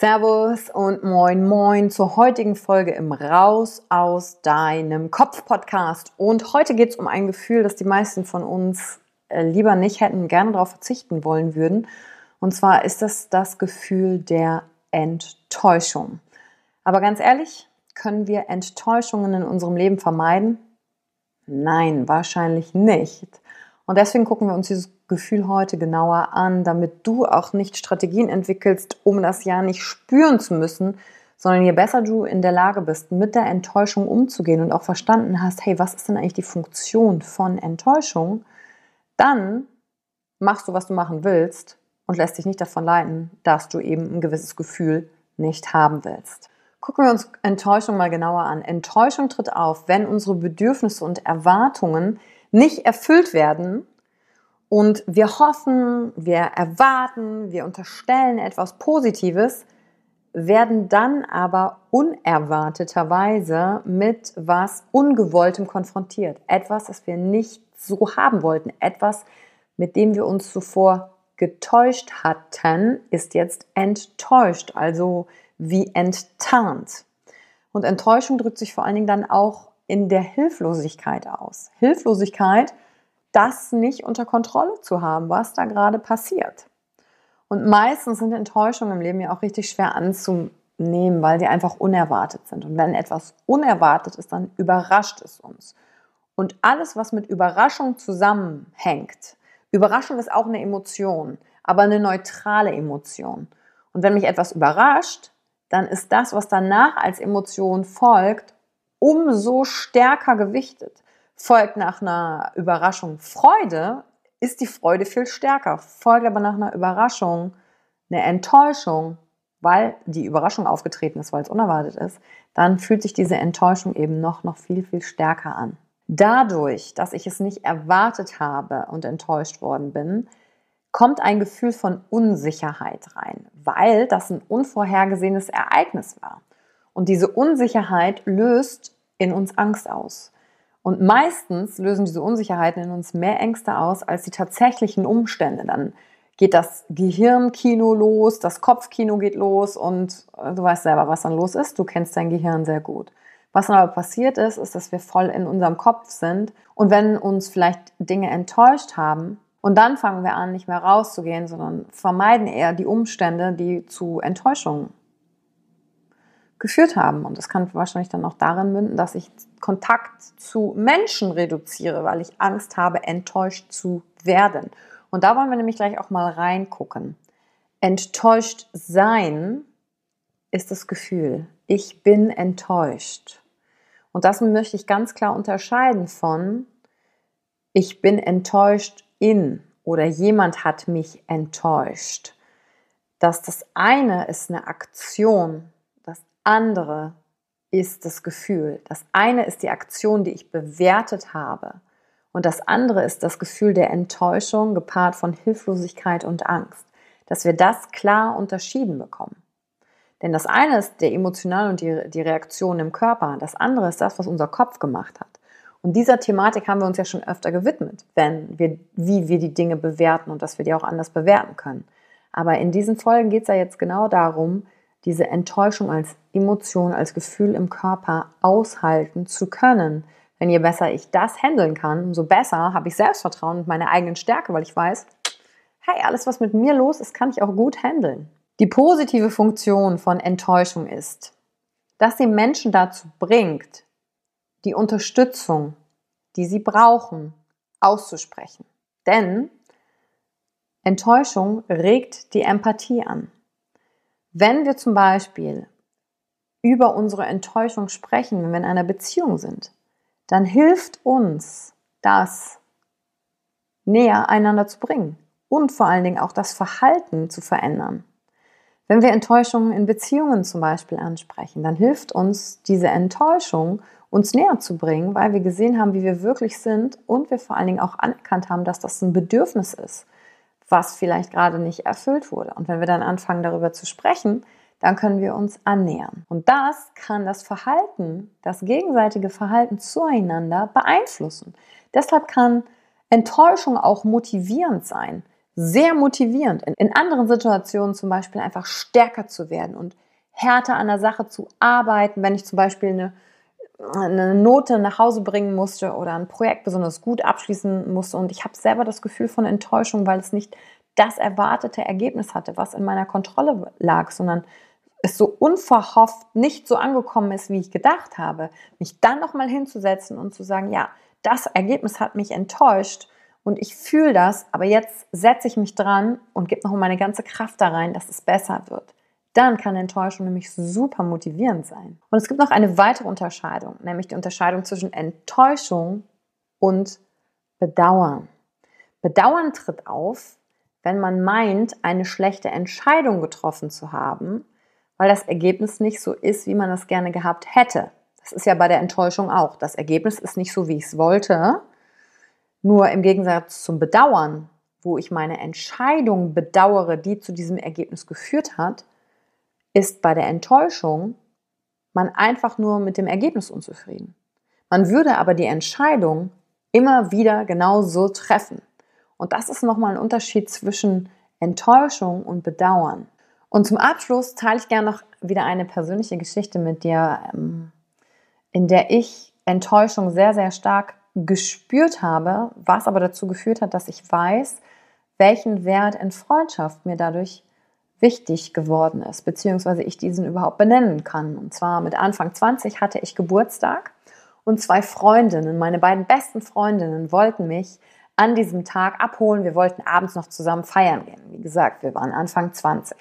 Servus und moin moin zur heutigen Folge im Raus aus deinem Kopf Podcast. Und heute geht es um ein Gefühl, das die meisten von uns äh, lieber nicht hätten, gerne darauf verzichten wollen würden. Und zwar ist das das Gefühl der Enttäuschung. Aber ganz ehrlich, können wir Enttäuschungen in unserem Leben vermeiden? Nein, wahrscheinlich nicht. Und deswegen gucken wir uns dieses Gefühl heute genauer an, damit du auch nicht Strategien entwickelst, um das ja nicht spüren zu müssen, sondern je besser du in der Lage bist, mit der Enttäuschung umzugehen und auch verstanden hast, hey, was ist denn eigentlich die Funktion von Enttäuschung, dann machst du, was du machen willst und lässt dich nicht davon leiten, dass du eben ein gewisses Gefühl nicht haben willst. Gucken wir uns Enttäuschung mal genauer an. Enttäuschung tritt auf, wenn unsere Bedürfnisse und Erwartungen nicht erfüllt werden und wir hoffen, wir erwarten, wir unterstellen etwas Positives, werden dann aber unerwarteterweise mit was Ungewolltem konfrontiert. Etwas, das wir nicht so haben wollten. Etwas, mit dem wir uns zuvor getäuscht hatten, ist jetzt enttäuscht, also wie enttarnt. Und Enttäuschung drückt sich vor allen Dingen dann auch in der Hilflosigkeit aus. Hilflosigkeit das nicht unter Kontrolle zu haben, was da gerade passiert. Und meistens sind Enttäuschungen im Leben ja auch richtig schwer anzunehmen, weil sie einfach unerwartet sind. Und wenn etwas unerwartet ist, dann überrascht es uns. Und alles, was mit Überraschung zusammenhängt, Überraschung ist auch eine Emotion, aber eine neutrale Emotion. Und wenn mich etwas überrascht, dann ist das, was danach als Emotion folgt, umso stärker gewichtet folgt nach einer Überraschung Freude, ist die Freude viel stärker. Folgt aber nach einer Überraschung eine Enttäuschung, weil die Überraschung aufgetreten ist, weil es unerwartet ist, dann fühlt sich diese Enttäuschung eben noch, noch viel, viel stärker an. Dadurch, dass ich es nicht erwartet habe und enttäuscht worden bin, kommt ein Gefühl von Unsicherheit rein, weil das ein unvorhergesehenes Ereignis war. Und diese Unsicherheit löst in uns Angst aus. Und meistens lösen diese Unsicherheiten in uns mehr Ängste aus als die tatsächlichen Umstände. Dann geht das Gehirnkino los, das Kopfkino geht los und äh, du weißt selber, was dann los ist. Du kennst dein Gehirn sehr gut. Was dann aber passiert ist, ist, dass wir voll in unserem Kopf sind und wenn uns vielleicht Dinge enttäuscht haben Und dann fangen wir an, nicht mehr rauszugehen, sondern vermeiden eher die Umstände, die zu Enttäuschungen geführt haben. Und das kann wahrscheinlich dann auch darin münden, dass ich Kontakt zu Menschen reduziere, weil ich Angst habe, enttäuscht zu werden. Und da wollen wir nämlich gleich auch mal reingucken. Enttäuscht sein ist das Gefühl. Ich bin enttäuscht. Und das möchte ich ganz klar unterscheiden von ich bin enttäuscht in oder jemand hat mich enttäuscht. Dass das eine ist eine Aktion, andere ist das Gefühl. Das eine ist die Aktion, die ich bewertet habe. Und das andere ist das Gefühl der Enttäuschung gepaart von Hilflosigkeit und Angst. Dass wir das klar unterschieden bekommen. Denn das eine ist der emotional und die, die Reaktion im Körper. Das andere ist das, was unser Kopf gemacht hat. Und dieser Thematik haben wir uns ja schon öfter gewidmet, wenn wir, wie wir die Dinge bewerten und dass wir die auch anders bewerten können. Aber in diesen Folgen geht es ja jetzt genau darum, diese Enttäuschung als Emotion, als Gefühl im Körper aushalten zu können. Denn je besser ich das handeln kann, umso besser habe ich Selbstvertrauen und meine eigenen Stärke, weil ich weiß, hey, alles, was mit mir los ist, kann ich auch gut handeln. Die positive Funktion von Enttäuschung ist, dass sie Menschen dazu bringt, die Unterstützung, die sie brauchen, auszusprechen. Denn Enttäuschung regt die Empathie an. Wenn wir zum Beispiel über unsere Enttäuschung sprechen, wenn wir in einer Beziehung sind, dann hilft uns das näher einander zu bringen und vor allen Dingen auch das Verhalten zu verändern. Wenn wir Enttäuschungen in Beziehungen zum Beispiel ansprechen, dann hilft uns diese Enttäuschung, uns näher zu bringen, weil wir gesehen haben, wie wir wirklich sind und wir vor allen Dingen auch anerkannt haben, dass das ein Bedürfnis ist, was vielleicht gerade nicht erfüllt wurde. Und wenn wir dann anfangen, darüber zu sprechen, dann können wir uns annähern. Und das kann das Verhalten, das gegenseitige Verhalten zueinander beeinflussen. Deshalb kann Enttäuschung auch motivierend sein sehr motivierend, in, anderen Situationen zum Beispiel einfach stärker zu werden und härter an der Sache zu arbeiten, wenn ich zum Beispiel eine, eine Note nach Hause bringen musste oder ein Projekt besonders gut abschließen musste und ich habe selber das Gefühl von Enttäuschung, weil es nicht das erwartete Ergebnis hatte, was in meiner Kontrolle lag, sondern es so unverhofft nicht so angekommen ist, wie ich gedacht habe, mich dann nochmal hinzusetzen und zu sagen, ja, das Ergebnis hat mich enttäuscht und ich fühle das, aber jetzt setze ich mich dran und gebe noch meine ganze Kraft da rein, dass es besser wird. Dann kann Enttäuschung nämlich super motivierend sein. Und es gibt noch eine weitere Unterscheidung, nämlich die Unterscheidung zwischen Enttäuschung und Bedauern. Bedauern tritt auf, wenn man meint, eine schlechte Entscheidung getroffen zu haben, weil das Ergebnis nicht so ist, wie man es gerne gehabt hätte. Das ist ja bei der Enttäuschung auch. Das Ergebnis ist nicht so, wie ich es wollte. Nur im Gegensatz zum Bedauern, wo ich meine Entscheidung bedauere, die zu diesem Ergebnis geführt hat, ist bei der Enttäuschung man einfach nur mit dem Ergebnis unzufrieden. Man würde aber die Entscheidung immer wieder genau so treffen. Und das ist nochmal ein Unterschied zwischen Enttäuschung und Bedauern. Und zum Abschluss teile ich gerne noch wieder eine persönliche Geschichte mit dir, ähm, in der ich Enttäuschung sehr, sehr stark gespürt habe, was aber dazu geführt hat, dass ich weiß, welchen Wert in Freundschaft mir dadurch wichtig geworden ist, beziehungsweise ich diesen überhaupt benennen kann. Und zwar mit Anfang 20 hatte ich Geburtstag und zwei Freundinnen, meine beiden besten Freundinnen, wollten mich an diesem Tag abholen. Wir wollten abends noch zusammen feiern gehen. Wie gesagt, wir waren Anfang 20.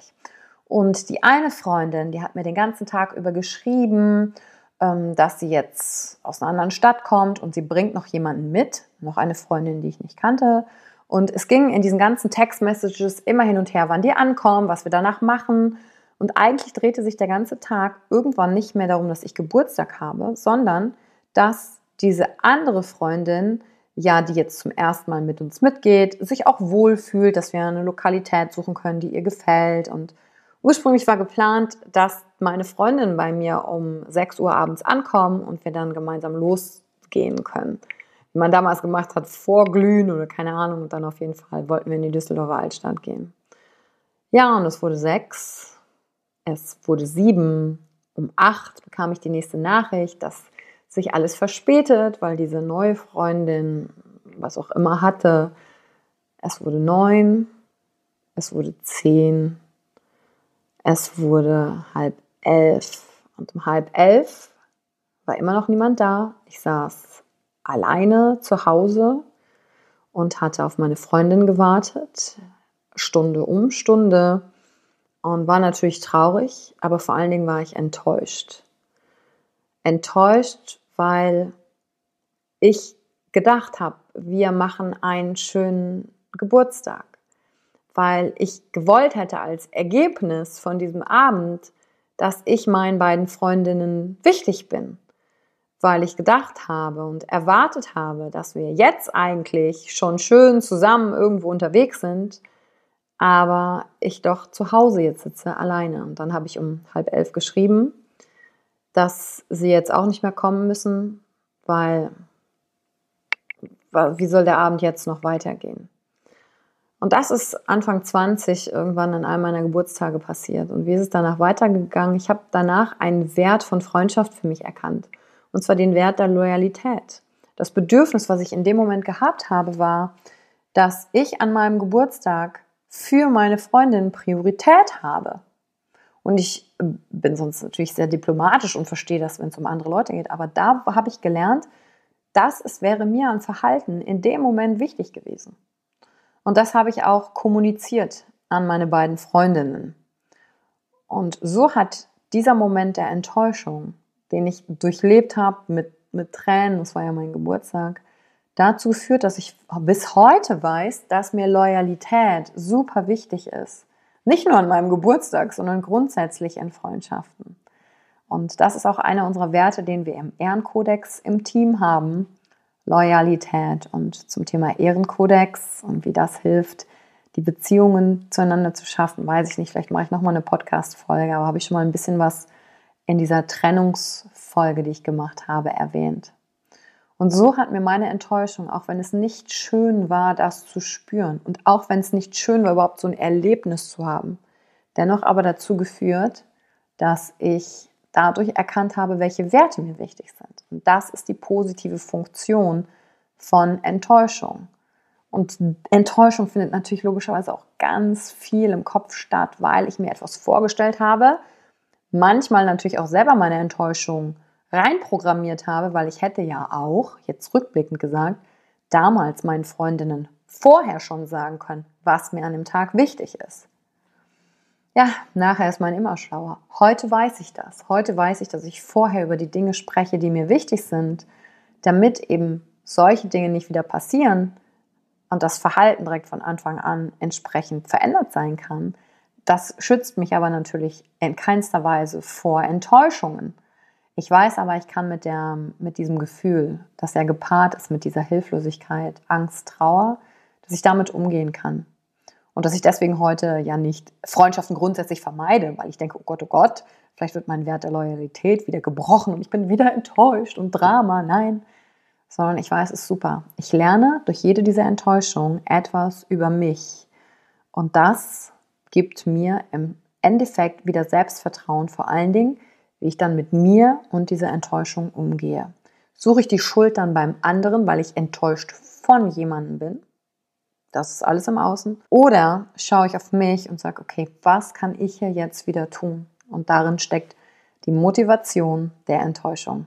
Und die eine Freundin, die hat mir den ganzen Tag über geschrieben ähm, dass sie jetzt aus einer anderen Stadt kommt und sie bringt noch jemanden mit, noch eine Freundin, die ich nicht kannte. Und es ging in diesen ganzen Text-Messages immer hin und her, wann die ankommen, was wir danach machen. Und eigentlich drehte sich der ganze Tag irgendwann nicht mehr darum, dass ich Geburtstag habe, sondern dass diese andere Freundin, ja, die jetzt zum ersten Mal mit uns mitgeht, sich auch wohlfühlt, dass wir eine Lokalität suchen können, die ihr gefällt und Ursprünglich war geplant, dass meine Freundin bei mir um 6 Uhr abends ankommen und wir dann gemeinsam losgehen können. Man damals gemacht hat, vorglühen oder keine Ahnung. Und dann auf jeden Fall wollten wir in die Düsseldorfer Altstadt gehen. Ja, und es wurde sechs, es wurde sieben, um acht bekam ich die nächste Nachricht, dass sich alles verspätet, weil diese neue Freundin, was auch immer hatte, Es wurde neun, es wurde zehn, es wurde halb elf. Und um halb elf war immer noch niemand da. Ich saß alleine zu Hause und hatte auf meine Freundin gewartet, Stunde um Stunde und war natürlich traurig, aber vor allen Dingen war ich enttäuscht. Enttäuscht, weil ich gedacht habe, wir machen einen schönen Geburtstag, weil ich gewollt hätte als Ergebnis von diesem Abend, dass ich meinen beiden Freundinnen wichtig bin weil ich gedacht habe und erwartet habe, dass wir jetzt eigentlich schon schön zusammen irgendwo unterwegs sind, aber ich doch zu Hause jetzt sitze alleine. Und dann habe ich um halb elf geschrieben, dass sie jetzt auch nicht mehr kommen müssen, weil wie soll der Abend jetzt noch weitergehen? Und das ist Anfang 20 irgendwann an einem meiner Geburtstage passiert. Und wie ist es danach weitergegangen? Ich habe danach einen Wert von Freundschaft für mich erkannt und zwar den Wert der Loyalität. Das Bedürfnis, was ich in dem Moment gehabt habe, war, dass ich an meinem Geburtstag für meine Freundin Priorität habe. Und ich äh, bin sonst natürlich sehr diplomatisch und verstehe das, wenn es um andere Leute geht. Aber da habe ich gelernt, dass es wäre mir an Verhalten in dem Moment wichtig gewesen. Und das habe ich auch kommuniziert an meine beiden Freundinnen. Und so hat dieser Moment der Enttäuschung den ich durchlebt habe mit, mit Tränen, das war ja mein Geburtstag, dazu führt, dass ich bis heute weiß, dass mir Loyalität super wichtig ist. Nicht nur an meinem Geburtstag, sondern grundsätzlich in Freundschaften. Und das ist auch einer unserer Werte, den wir im Ehrenkodex im Team haben. Loyalität und zum Thema Ehrenkodex und wie das hilft, die Beziehungen zueinander zu schaffen, weiß ich nicht. Vielleicht mache ich nochmal eine Podcast-Folge, aber habe ich schon mal ein bisschen was in dieser Trennungsfolge, die ich gemacht habe, erwähnt. Und so hat mir meine Enttäuschung, auch wenn es nicht schön war, das zu spüren und auch wenn es nicht schön war, überhaupt so ein Erlebnis zu haben, dennoch aber dazu geführt, dass ich dadurch erkannt habe, welche Werte mir wichtig sind. Und das ist die positive Funktion von Enttäuschung. Und Enttäuschung findet natürlich logischerweise auch ganz viel im Kopf statt, weil ich mir etwas vorgestellt habe, manchmal natürlich auch selber meine Enttäuschung reinprogrammiert habe, weil ich hätte ja auch, jetzt rückblickend gesagt, damals meinen Freundinnen vorher schon sagen können, was mir an dem Tag wichtig ist. Ja, nachher ist man immer schlauer. Heute weiß ich das. Heute weiß ich, dass ich vorher über die Dinge spreche, die mir wichtig sind, damit eben solche Dinge nicht wieder passieren und das Verhalten direkt von Anfang an entsprechend verändert sein kann, das schützt mich aber natürlich in keinster Weise vor Enttäuschungen. Ich weiß aber, ich kann mit, der, mit diesem Gefühl, das ja gepaart ist mit dieser Hilflosigkeit, Angst, Trauer, dass ich damit umgehen kann. Und dass ich deswegen heute ja nicht Freundschaften grundsätzlich vermeide, weil ich denke, oh Gott, oh Gott, vielleicht wird mein Wert der Loyalität wieder gebrochen und ich bin wieder enttäuscht und Drama. Nein, sondern ich weiß, es ist super. Ich lerne durch jede dieser Enttäuschungen etwas über mich. Und das gibt mir im Endeffekt wieder Selbstvertrauen, vor allen Dingen, wie ich dann mit mir und dieser Enttäuschung umgehe. Suche ich die Schuld dann beim anderen, weil ich enttäuscht von jemandem bin? Das ist alles im Außen. Oder schaue ich auf mich und sage, okay, was kann ich hier jetzt wieder tun? Und darin steckt die Motivation der Enttäuschung.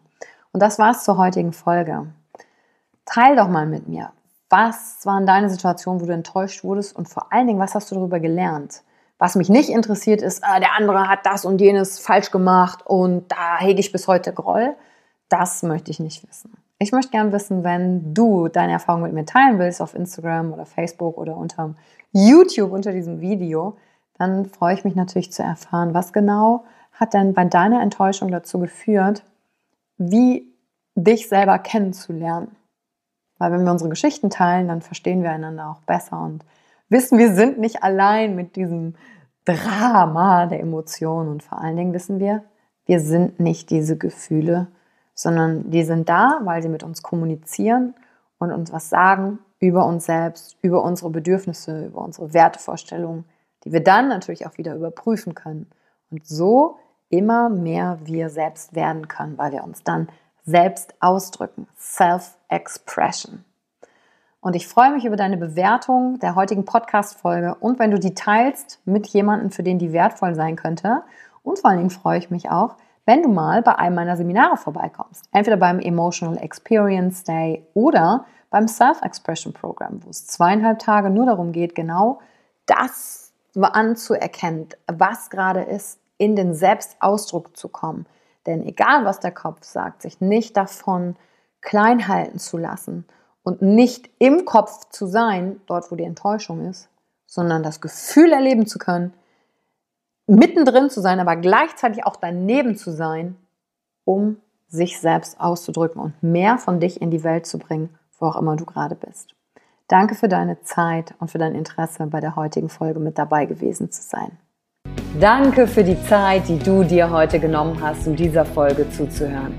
Und das war's zur heutigen Folge. Teil doch mal mit mir. Was waren deine Situationen, wo du enttäuscht wurdest? Und vor allen Dingen, was hast du darüber gelernt? Was mich nicht interessiert ist, ah, der andere hat das und jenes falsch gemacht und da hege ich bis heute Groll. Das möchte ich nicht wissen. Ich möchte gerne wissen, wenn du deine Erfahrung mit mir teilen willst auf Instagram oder Facebook oder unter YouTube unter diesem Video, dann freue ich mich natürlich zu erfahren, was genau hat denn bei deiner Enttäuschung dazu geführt, wie dich selber kennenzulernen. Weil wenn wir unsere Geschichten teilen, dann verstehen wir einander auch besser und wissen, wir sind nicht allein mit diesem Drama der Emotionen und vor allen Dingen wissen wir, wir sind nicht diese Gefühle, sondern die sind da, weil sie mit uns kommunizieren und uns was sagen über uns selbst, über unsere Bedürfnisse, über unsere Wertevorstellungen, die wir dann natürlich auch wieder überprüfen können und so immer mehr wir selbst werden können, weil wir uns dann selbst ausdrücken. Self-Expression. Und ich freue mich über deine Bewertung der heutigen Podcast-Folge und wenn du die teilst mit jemandem, für den die wertvoll sein könnte. Und vor allen Dingen freue ich mich auch, wenn du mal bei einem meiner Seminare vorbeikommst. Entweder beim Emotional Experience Day oder beim Self-Expression Program, wo es zweieinhalb Tage nur darum geht, genau das anzuerkennen, was gerade ist, in den Selbstausdruck zu kommen. Denn egal, was der Kopf sagt, sich nicht davon klein halten zu lassen und nicht im Kopf zu sein, dort wo die Enttäuschung ist, sondern das Gefühl erleben zu können, mittendrin zu sein, aber gleichzeitig auch daneben zu sein, um sich selbst auszudrücken und mehr von dich in die Welt zu bringen, wo auch immer du gerade bist. Danke für deine Zeit und für dein Interesse, bei der heutigen Folge mit dabei gewesen zu sein. Danke für die Zeit, die du dir heute genommen hast, um dieser Folge zuzuhören.